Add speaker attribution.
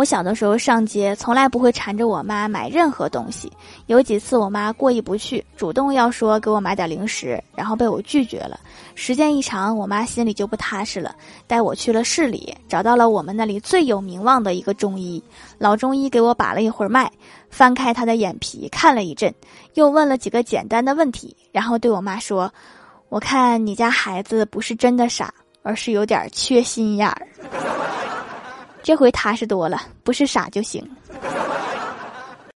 Speaker 1: 我小的时候上街，从来不会缠着我妈买任何东西。有几次我妈过意不去，主动要说给我买点零食，然后被我拒绝了。时间一长，我妈心里就不踏实了，带我去了市里，找到了我们那里最有名望的一个中医。老中医给我把了一会儿脉，翻开他的眼皮看了一阵，又问了几个简单的问题，然后对我妈说：“我看你家孩子不是真的傻，而是有点缺心眼儿。”这回踏实多了，不是傻就行。